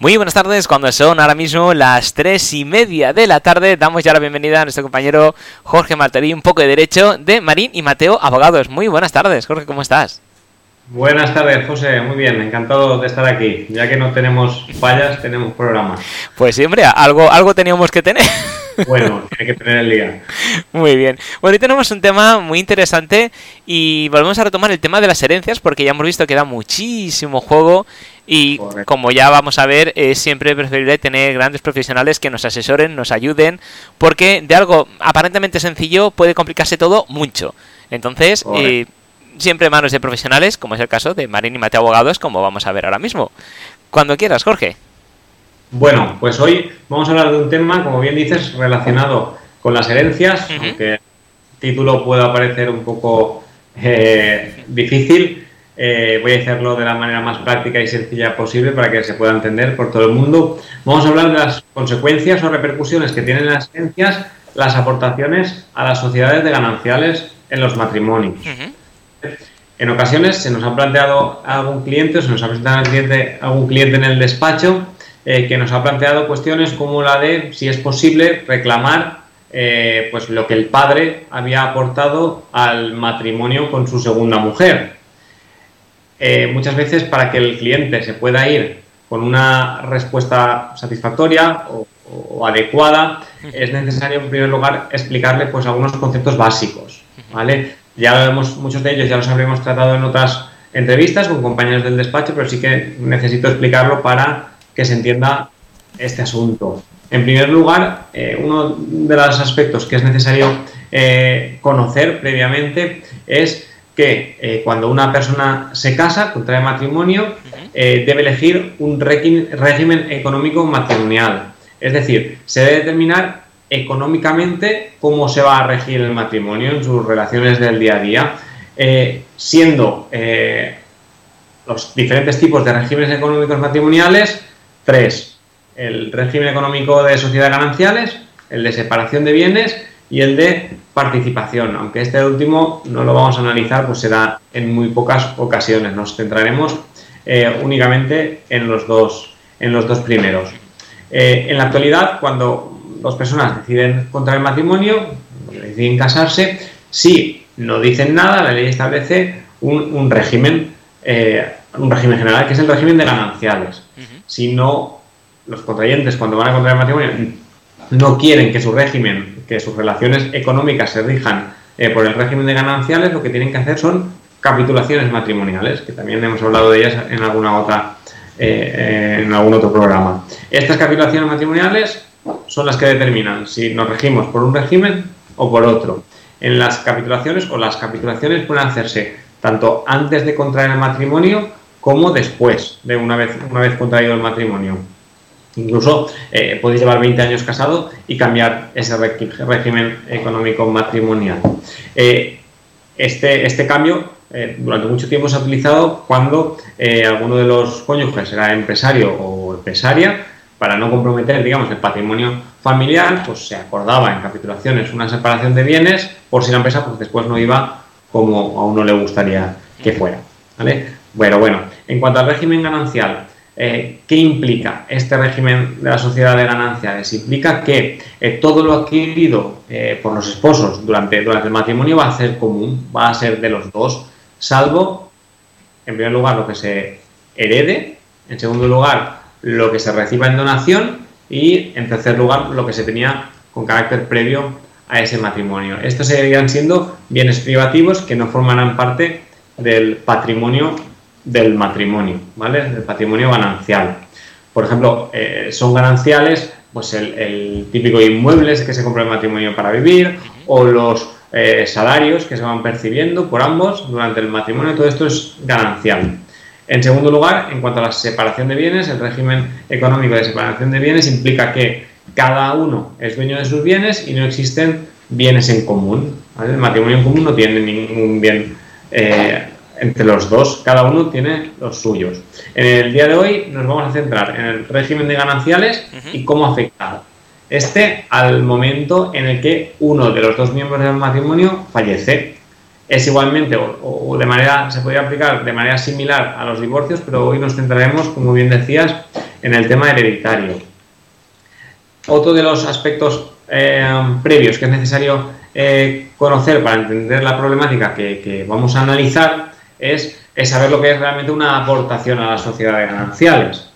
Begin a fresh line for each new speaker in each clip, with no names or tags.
Muy buenas tardes, cuando son ahora mismo las tres y media de la tarde, damos ya la bienvenida a nuestro compañero Jorge Martelí, un poco de derecho, de Marín y Mateo Abogados. Muy buenas tardes, Jorge, ¿cómo estás?
Buenas tardes, José. Muy bien, encantado de estar aquí. Ya que no tenemos fallas, tenemos programa.
Pues sí, hombre, algo, algo teníamos que tener.
Bueno, tiene que tener el día.
Muy bien. Bueno, hoy tenemos un tema muy interesante y volvemos a retomar el tema de las herencias porque ya hemos visto que da muchísimo juego y como ya vamos a ver, es siempre preferible tener grandes profesionales que nos asesoren, nos ayuden, porque de algo aparentemente sencillo puede complicarse todo mucho. Entonces, eh, siempre manos de profesionales, como es el caso de Marín y Mateo Abogados, como vamos a ver ahora mismo. Cuando quieras, Jorge.
Bueno, pues hoy vamos a hablar de un tema, como bien dices, relacionado con las herencias, aunque el título pueda parecer un poco eh, difícil. Eh, voy a hacerlo de la manera más práctica y sencilla posible para que se pueda entender por todo el mundo. Vamos a hablar de las consecuencias o repercusiones que tienen las herencias las aportaciones a las sociedades de gananciales en los matrimonios. En ocasiones se nos ha planteado algún cliente, o se nos ha presentado cliente, algún cliente en el despacho eh, que nos ha planteado cuestiones como la de si es posible reclamar eh, pues lo que el padre había aportado al matrimonio con su segunda mujer. Eh, muchas veces para que el cliente se pueda ir con una respuesta satisfactoria o, adecuada, es necesario en primer lugar explicarle pues algunos conceptos básicos, ¿vale? Ya lo hemos, muchos de ellos ya los habremos tratado en otras entrevistas con compañeros del despacho, pero sí que necesito explicarlo para que se entienda este asunto. En primer lugar, eh, uno de los aspectos que es necesario eh, conocer previamente es que eh, cuando una persona se casa, contrae matrimonio, debe elegir un régimen económico matrimonial. Es decir, se debe determinar económicamente cómo se va a regir el matrimonio en sus relaciones del día a día, siendo los diferentes tipos de regímenes económicos matrimoniales tres. El régimen económico de sociedad gananciales, el de separación de bienes y el de participación, aunque este último no lo vamos a analizar, pues será en muy pocas ocasiones. Nos centraremos eh, únicamente en los dos, en los dos primeros. Eh, en la actualidad, cuando dos personas deciden contraer el matrimonio, deciden casarse, si no dicen nada, la ley establece un, régimen, eh, un régimen general, que es el régimen de gananciales. No, los contrayentes cuando van a contraer matrimonio no quieren que su régimen, que sus relaciones económicas se rijan eh, por el régimen de gananciales, lo que tienen que hacer son capitulaciones matrimoniales, que también hemos hablado de ellas en alguna otra eh, en algún otro programa. Estas capitulaciones matrimoniales son las que determinan si nos regimos por un régimen o por otro. En las capitulaciones o las capitulaciones pueden hacerse tanto antes de contraer el matrimonio como después de una vez, una vez contraído el matrimonio. Incluso eh, podéis llevar 20 años casado y cambiar ese régimen económico matrimonial. Eh, este, este cambio eh, durante mucho tiempo se ha utilizado cuando alguno de los cónyuges era empresario o empresaria, para no comprometer, digamos, el patrimonio familiar, pues se acordaba en capitulaciones una separación de bienes por si la empresa pues después no iba como a uno le gustaría que fuera. Bueno, bueno, en cuanto al régimen ganancial, eh, ¿Qué implica este régimen de la sociedad de gananciales? Implica que eh, todo lo adquirido eh, por los esposos durante, durante el matrimonio va a ser común, va a ser de los dos, salvo, en primer lugar, lo que se herede, en segundo lugar, lo que se reciba en donación y, en tercer lugar, lo que se tenía con carácter previo a ese matrimonio. Estos seguirían siendo bienes privativos que no formarán parte del patrimonio del matrimonio, ¿vale? Del patrimonio ganancial. Por ejemplo, eh, son gananciales pues el, típico inmuebles que se compra el matrimonio para vivir o los eh, salarios que se van percibiendo por ambos durante el matrimonio, todo esto es ganancial. En segundo lugar, en cuanto a la separación de bienes, el régimen económico de separación de bienes implica que cada uno es dueño de sus bienes y no existen bienes en común. El matrimonio en común no tiene ningún bien eh, entre los dos, cada uno tiene los suyos. En el día de hoy nos vamos a centrar en el régimen de gananciales y cómo afecta este al momento en el que uno de los dos miembros del matrimonio fallece. Es igualmente, o, de manera, se podría aplicar de manera similar a los divorcios, pero hoy nos centraremos, como bien decías, en el tema hereditario. Otro de los aspectos eh, previos que es necesario eh, conocer para entender la problemática que, vamos a analizar es, saber lo que es realmente una aportación a la sociedad de gananciales.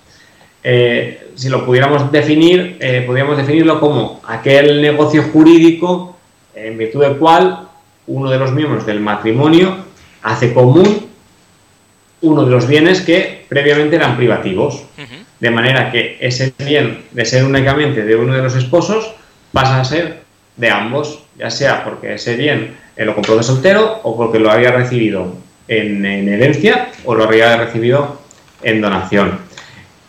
Eh, si lo pudiéramos definir, podríamos definirlo como aquel negocio jurídico en virtud del cual uno de los miembros del matrimonio hace común uno de los bienes que previamente eran privativos. De manera que ese bien de ser únicamente de uno de los esposos pasa a ser de ambos, ya sea porque ese bien lo compró de soltero o porque lo había recibido en, herencia o lo había recibido en donación.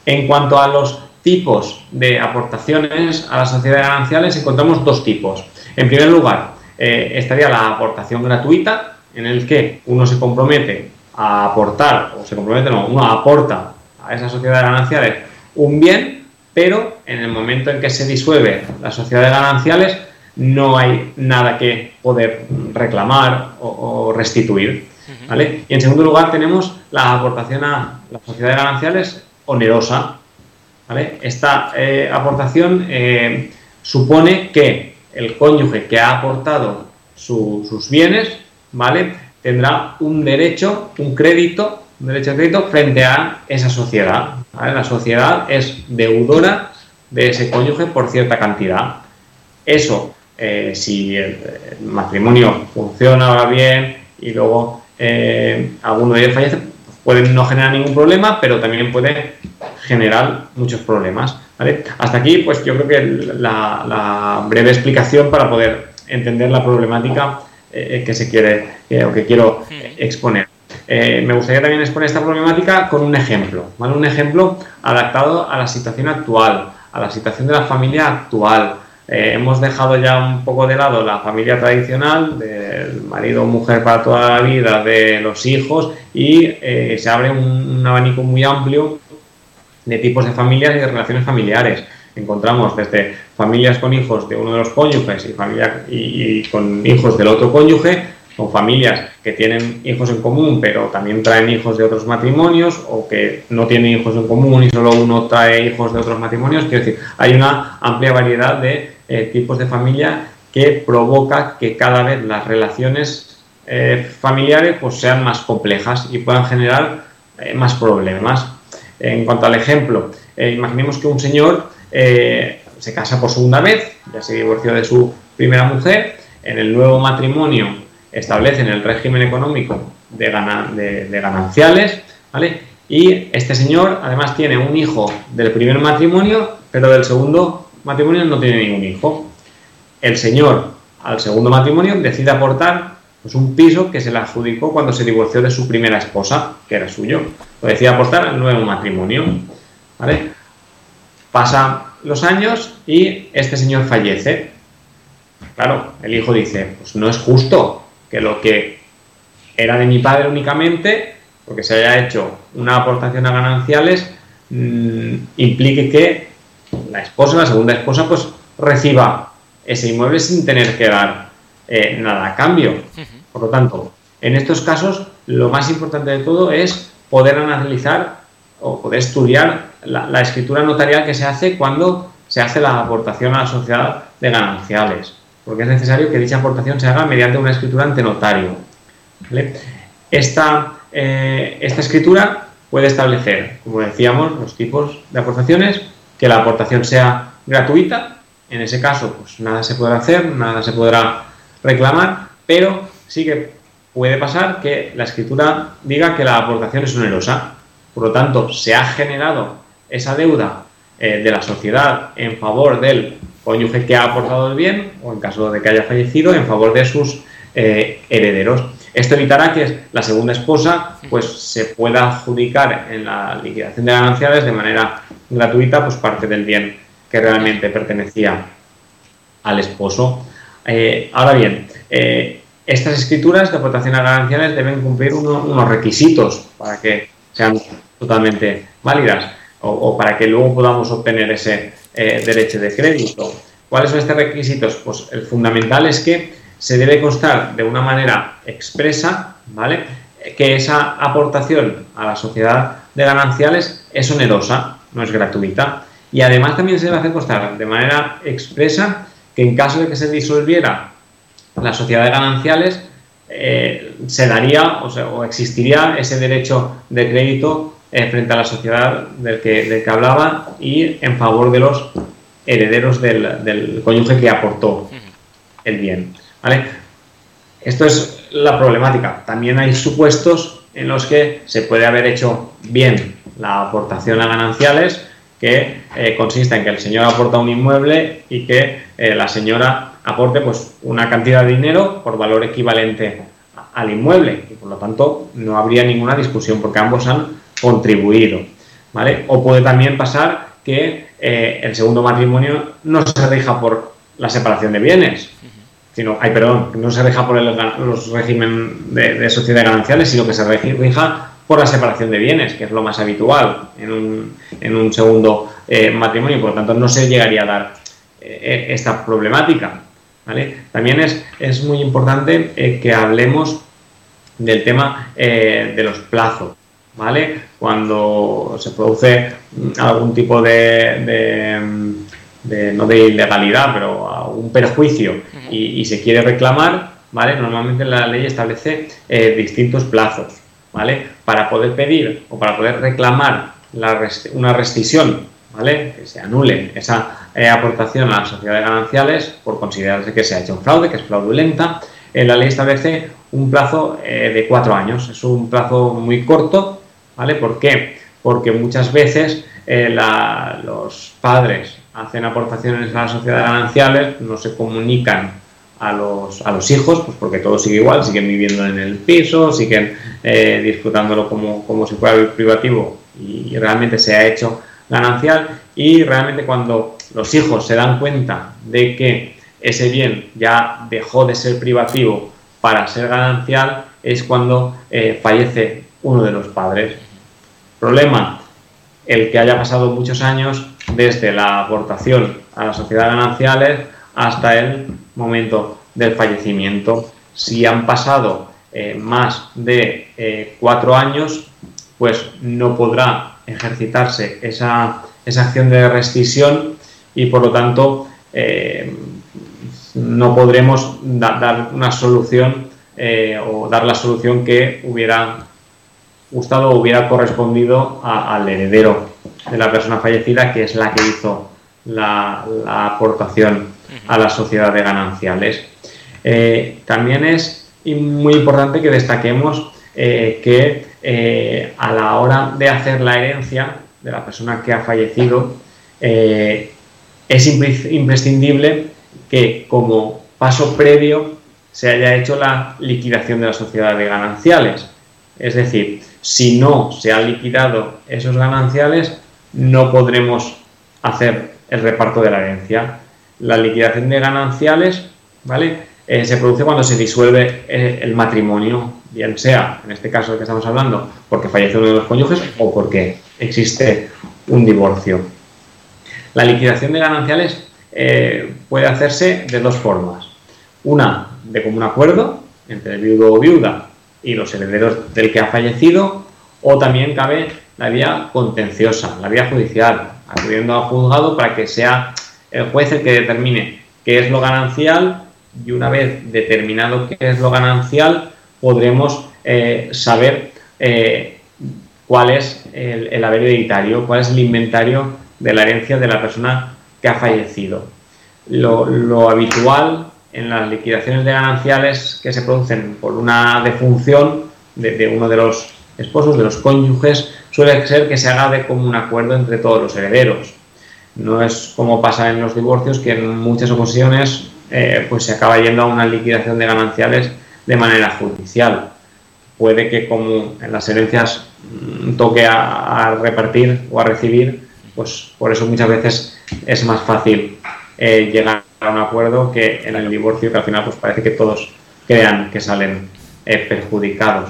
En cuanto a los tipos de aportaciones a las sociedades gananciales, encontramos dos tipos. En primer lugar, eh, estaría la aportación gratuita, en el que uno se compromete a aportar, o se compromete, no, uno aporta a esa sociedad gananciales un bien, pero en el momento en que se disuelve la sociedad de gananciales no hay nada que poder reclamar o, restituir. Y en segundo lugar tenemos la aportación a la sociedad de gananciales onerosa. Esta eh, aportación eh, supone que el cónyuge que ha aportado sus bienes ¿vale? tendrá un derecho, un crédito un derecho de crédito frente a esa sociedad. La sociedad es deudora de ese cónyuge por cierta cantidad. Eso, eh, si el, matrimonio funciona bien y luego eh, alguno de ellos fallece, puede no generar ningún problema, pero también puede generar muchos problemas. Hasta aquí, pues yo creo que la, breve explicación para poder entender la problemática eh, que se quiere o que quiero exponer. Eh, me gustaría también exponer esta problemática con un ejemplo, ¿vale? Un ejemplo adaptado a la situación actual, a la situación de la familia actual. Eh, hemos dejado ya un poco de lado la familia tradicional, del marido o mujer para toda la vida, de los hijos, y eh, se abre un, abanico muy amplio de tipos de familias y de relaciones familiares. Encontramos desde familias con hijos de uno de los cónyuges y, familia, y con hijos del otro cónyuge, con familias que tienen hijos en común, pero también traen hijos de otros matrimonios, o que no tienen hijos en común y solo uno trae hijos de otros matrimonios. Quiero decir, hay una amplia variedad de eh, tipos de familia que provoca que cada vez las relaciones eh, familiares pues, sean más complejas y puedan generar eh, más problemas. En cuanto al ejemplo, imaginemos que un señor se casa por segunda vez, ya se divorció de su primera mujer, en el nuevo matrimonio establecen el régimen económico de, de, gananciales, ¿vale? Y este señor además tiene un hijo del primer matrimonio, pero del segundo matrimonio no tiene ningún hijo. El señor al segundo matrimonio decide aportar pues, un piso que se le adjudicó cuando se divorció de su primera esposa, que era suyo. Lo decide aportar al nuevo matrimonio. ¿vale? Pasan los años y este señor fallece. Claro, el hijo dice, pues no es justo que lo que era de mi padre únicamente, porque se haya hecho una aportación a gananciales, mm, implique que la esposa, la segunda esposa, pues reciba ese inmueble sin tener que dar eh, nada a cambio. Por lo tanto, en estos casos, lo más importante de todo es poder analizar o poder estudiar la, la escritura notarial que se hace cuando se hace la aportación a la sociedad de gananciales porque es necesario que dicha aportación se haga mediante una escritura ante notario. Esta, eh, esta escritura puede establecer, como decíamos, los tipos de aportaciones, que la aportación sea gratuita, en ese caso pues nada se podrá hacer, nada se podrá reclamar, pero sí que puede pasar que la escritura diga que la aportación es onerosa, por lo tanto se ha generado esa deuda eh, de la sociedad en favor del cónyuge que ha aportado el bien, o en caso de que haya fallecido, en favor de sus eh, herederos. Esto evitará que la segunda esposa pues, se pueda adjudicar en la liquidación de gananciales de manera gratuita pues, parte del bien que realmente pertenecía al esposo. Eh, ahora bien, eh, estas escrituras de aportación a gananciales deben cumplir unos requisitos para que sean totalmente válidas o para que luego podamos obtener ese eh, derecho de crédito. ¿Cuáles son estos requisitos? Pues el fundamental es que se debe constar de una manera expresa, ¿vale? Que esa aportación a la sociedad de gananciales es onerosa, no es gratuita. Y además también se debe hacer constar de manera expresa que en caso de que se disolviera la sociedad de gananciales, eh, se daría o, o, existiría ese derecho de crédito eh, frente a la sociedad del que, del que hablaba y en favor de los herederos del, del cónyuge que aportó el bien. ¿Vale? Esto es la problemática. También hay supuestos en los que se puede haber hecho bien la aportación a gananciales, que eh, consiste en que el señor aporta un inmueble y que eh, la señora aporte pues, una cantidad de dinero por valor equivalente al inmueble y por lo tanto no habría ninguna discusión porque ambos han contribuido. ¿vale? O puede también pasar que eh, el segundo matrimonio no se rija por la separación de bienes, sino, ay, perdón, no se rija por el, los régimen de, de sociedad gananciales, sino que se rija por la separación de bienes, que es lo más habitual en un, en un segundo eh, matrimonio, por lo tanto no se llegaría a dar eh, esta problemática. ¿vale? También es, es muy importante eh, que hablemos del tema de los plazos. ¿vale? Cuando se produce algún tipo de, de, no de ilegalidad, pero un perjuicio y, y, se quiere reclamar, ¿vale? Normalmente la ley establece distintos plazos. ¿vale? Para poder pedir o para poder reclamar una rescisión, ¿vale? Que se anule esa eh, aportación a la sociedad de gananciales por considerarse que se ha hecho un fraude, que es fraudulenta, eh, la ley establece un plazo eh, de cuatro años. Es un plazo muy corto, ¿vale? ¿Por qué? Porque muchas veces los padres hacen aportaciones a la sociedad gananciales, no se comunican a los, a los hijos, pues porque todo sigue igual, siguen viviendo en el piso, siguen eh, disfrutándolo como, como si fuera privativo y, realmente se ha hecho ganancial y realmente cuando los hijos se dan cuenta de que ese bien ya dejó de ser privativo para ser ganancial es cuando eh, fallece uno de los padres. Problema, el que haya pasado muchos años desde la aportación a la sociedad gananciales hasta el momento del fallecimiento. Si han pasado eh, más de eh, cuatro años, pues no podrá ejercitarse esa, esa acción de rescisión y por lo tanto eh, no podremos dar una solución o dar la solución que hubiera gustado hubiera correspondido al heredero de la persona fallecida, que es la que hizo la, la aportación a la sociedad de gananciales. Eh, también es muy importante que destaquemos eh, que eh, a la hora de hacer la herencia de la persona que ha fallecido, es imprescindible que como paso previo se haya hecho la liquidación de la sociedad de gananciales. Es decir, si no se han liquidado esos gananciales, no podremos hacer el reparto de la herencia la liquidación de gananciales, ¿vale? Eh, se produce cuando se disuelve eh, el matrimonio, bien sea, en este caso de que estamos hablando, porque fallece uno de los cónyuges o porque existe un divorcio. La liquidación de gananciales eh, puede hacerse de dos formas. Una, de común acuerdo entre el viudo o viuda y los herederos del que ha fallecido, o también cabe la vía contenciosa, la vía judicial, acudiendo al juzgado para que sea el juez el que determine qué es lo ganancial y una vez determinado qué es lo ganancial podremos eh, saber eh, cuál es el, haber hereditario, cuál es el inventario de la herencia de la persona que ha fallecido. Lo, habitual en las liquidaciones de gananciales que se producen por una defunción de, de, uno de los esposos, de los cónyuges, suele ser que se haga de común acuerdo entre todos los herederos. No es como pasa en los divorcios, que en muchas ocasiones eh, pues se acaba yendo a una liquidación de gananciales de manera judicial. Puede que como en las herencias mm, toque a, repartir o a recibir, pues por eso muchas veces es más fácil eh, llegar a un acuerdo que en el divorcio, que al final pues parece que todos crean que salen eh, perjudicados.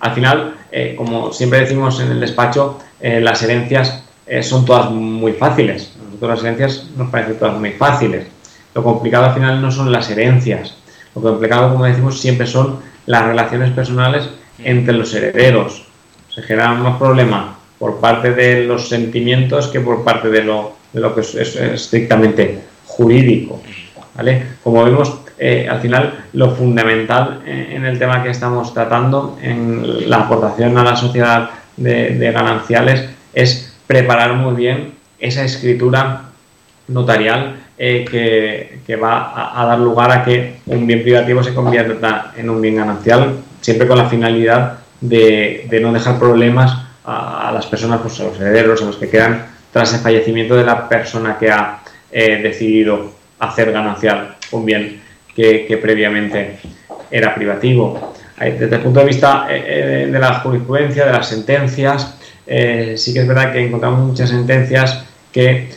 Al final, como siempre decimos en el despacho, las herencias son todas muy fáciles las herencias nos parecen todas muy fáciles. Lo complicado al final no son las herencias. Lo complicado, como decimos, siempre son las relaciones personales entre los herederos. Se generan unos problemas por parte de los sentimientos que por parte de lo, de lo que es, estrictamente jurídico. ¿vale? Como vemos, eh, al final lo fundamental en el tema que estamos tratando, en la aportación a la sociedad de, gananciales, es preparar muy bien esa escritura notarial eh, que, va a, dar lugar a que un bien privativo se convierta en un bien ganancial, siempre con la finalidad de, no dejar problemas a, las personas, pues a los herederos, a los que quedan tras el fallecimiento de la persona que ha eh, decidido hacer ganancial un bien que, previamente era privativo. Desde el punto de vista eh, eh, de la jurisprudencia, de las sentencias, eh, sí que es verdad que encontramos muchas sentencias que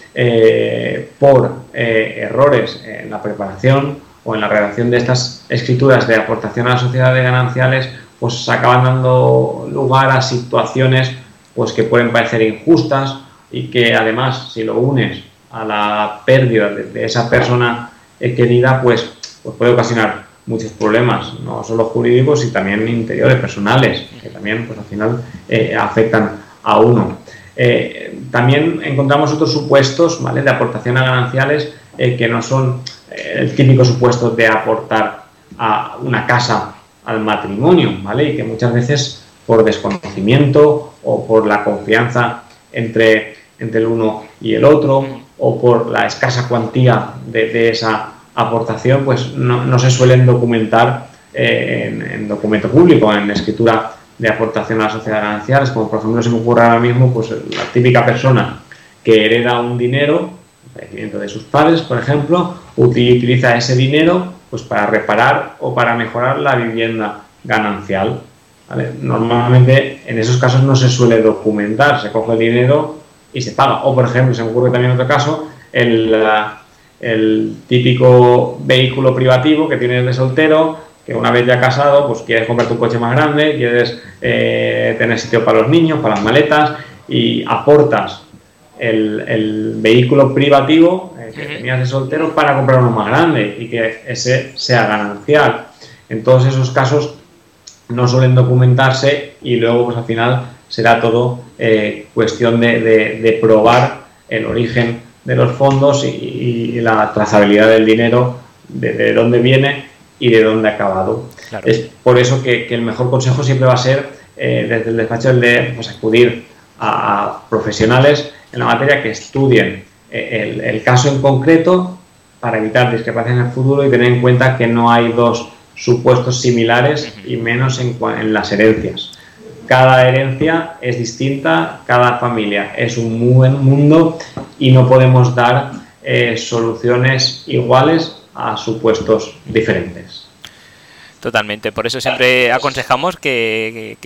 por errores en la preparación o en la redacción de estas escrituras de aportación a la sociedad de gananciales, pues acaban dando lugar a situaciones pues que pueden parecer injustas y que además si lo unes a la pérdida de, esa persona querida, pues pues puede ocasionar muchos problemas, no solo jurídicos, sino también interiores, personales, que también pues, al final eh, afectan a uno. Eh, también encontramos otros supuestos ¿vale? de aportación a gananciales eh, que no son el típico supuesto de aportar a una casa al matrimonio, ¿vale? Y que muchas veces por desconocimiento o por la confianza entre, entre el uno y el otro o por la escasa cuantía de, de esa aportación pues no, se suelen documentar eh, en, documento público, en escritura de aportación a la sociedad gananciales, como por ejemplo se me ocurre ahora mismo pues la típica persona que hereda un dinero, el de sus padres, por ejemplo, utiliza ese dinero pues para reparar o para mejorar la vivienda ganancial. Normalmente en esos casos no se suele documentar, se coge el dinero y se paga. O por ejemplo, se me ocurre también otro caso, el, el típico vehículo privativo que tienes de soltero, que una vez ya casado, pues quieres comprarte un coche más grande, quieres eh, tener sitio para los niños, para las maletas, y aportas el, vehículo privativo eh, que tenías de soltero para comprar uno más grande y que ese sea ganancial. En todos esos casos no suelen documentarse y luego pues al final será todo eh, cuestión de, de probar el origen de los fondos y, la trazabilidad del dinero, de, dónde viene y de dónde ha acabado. Es por eso que, el mejor consejo siempre va a ser, eh, desde el despacho, el de pues, acudir a, profesionales en la materia que estudien eh, el, caso en concreto para evitar discrepancias en el futuro y tener en cuenta que no hay dos supuestos similares y menos en, en las herencias cada herencia es distinta, cada familia es un buen mundo y no podemos dar eh, soluciones iguales a supuestos diferentes.
Totalmente, por eso siempre aconsejamos que,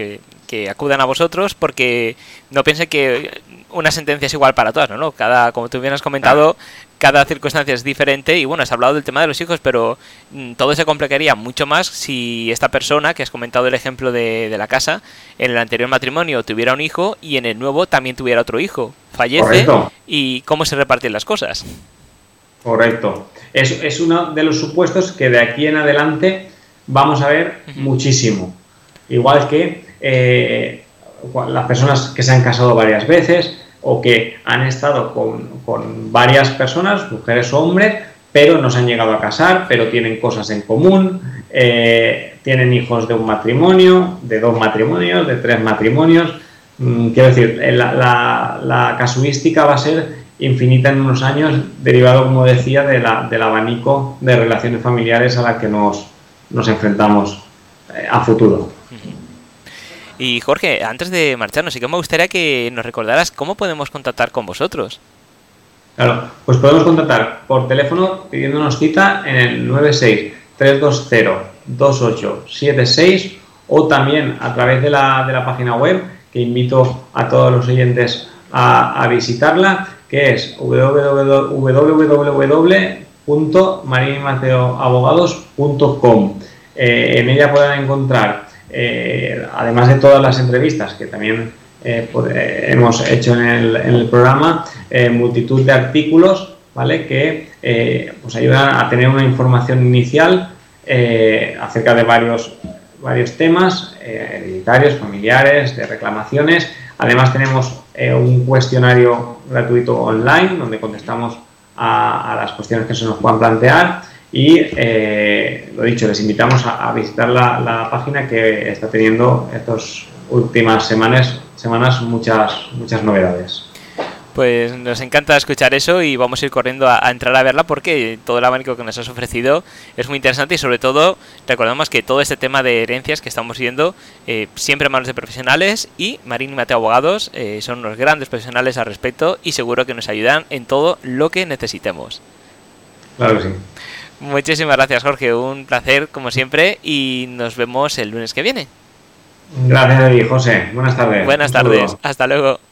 acudan a vosotros porque no piensen que una sentencia es igual para todas, ¿no? Cada, como tú bien has comentado, cada circunstancia es diferente y bueno, has hablado del tema de los hijos, pero mm, todo se complicaría mucho más si esta persona, que has comentado el ejemplo de, la casa, en el anterior matrimonio tuviera un hijo y en el nuevo también tuviera otro hijo. Fallece y cómo se reparten las cosas.
Correcto. Es, es uno de los supuestos que de aquí en adelante vamos a ver muchísimo. Igual que eh, las personas que se han casado varias veces, o que han estado con, varias personas, mujeres o hombres, pero no se han llegado a casar, pero tienen cosas en común, eh, tienen hijos de un matrimonio, de dos matrimonios, de tres matrimonios. Mm, quiero decir, eh, la, casuística va a ser infinita en unos años, derivado, como decía, de la, del abanico de relaciones familiares a las que nos, enfrentamos a futuro.
Y Jorge, antes de marcharnos, sí que me gustaría que nos recordaras cómo podemos contactar con vosotros.
Claro, pues podemos contactar por teléfono pidiéndonos cita en el 96-320-2876 o también a través de la, de la, página web que invito a todos los oyentes a, visitarla, que es www.marinmateoabogados.com. Eh, en ella podrán encontrar eh, además de todas las entrevistas que también eh, eh, hemos hecho en el, programa, multitud de artículos ¿vale? que pues ayudan a tener una información inicial acerca de varios, varios temas hereditarios, familiares, de reclamaciones, Además tenemos un cuestionario gratuito online donde contestamos a, las cuestiones que se nos puedan plantear y eh, lo dicho, les invitamos a, visitar la, página que está teniendo estas últimas semanas, semanas muchas, muchas novedades.
Pues nos encanta escuchar eso y vamos a ir corriendo a, entrar a verla porque todo el abanico que nos has ofrecido es muy interesante y sobre todo recordemos que todo este tema de herencias que estamos viendo eh, siempre en manos de profesionales y Marín y Mateo Abogados eh, son unos grandes profesionales al respecto y seguro que nos ayudan en todo lo que necesitemos.
Claro que sí.
Muchísimas gracias Jorge, un placer como siempre y nos vemos el lunes que viene.
Gracias José. Buenas tardes.
Buenas tardes, hasta luego.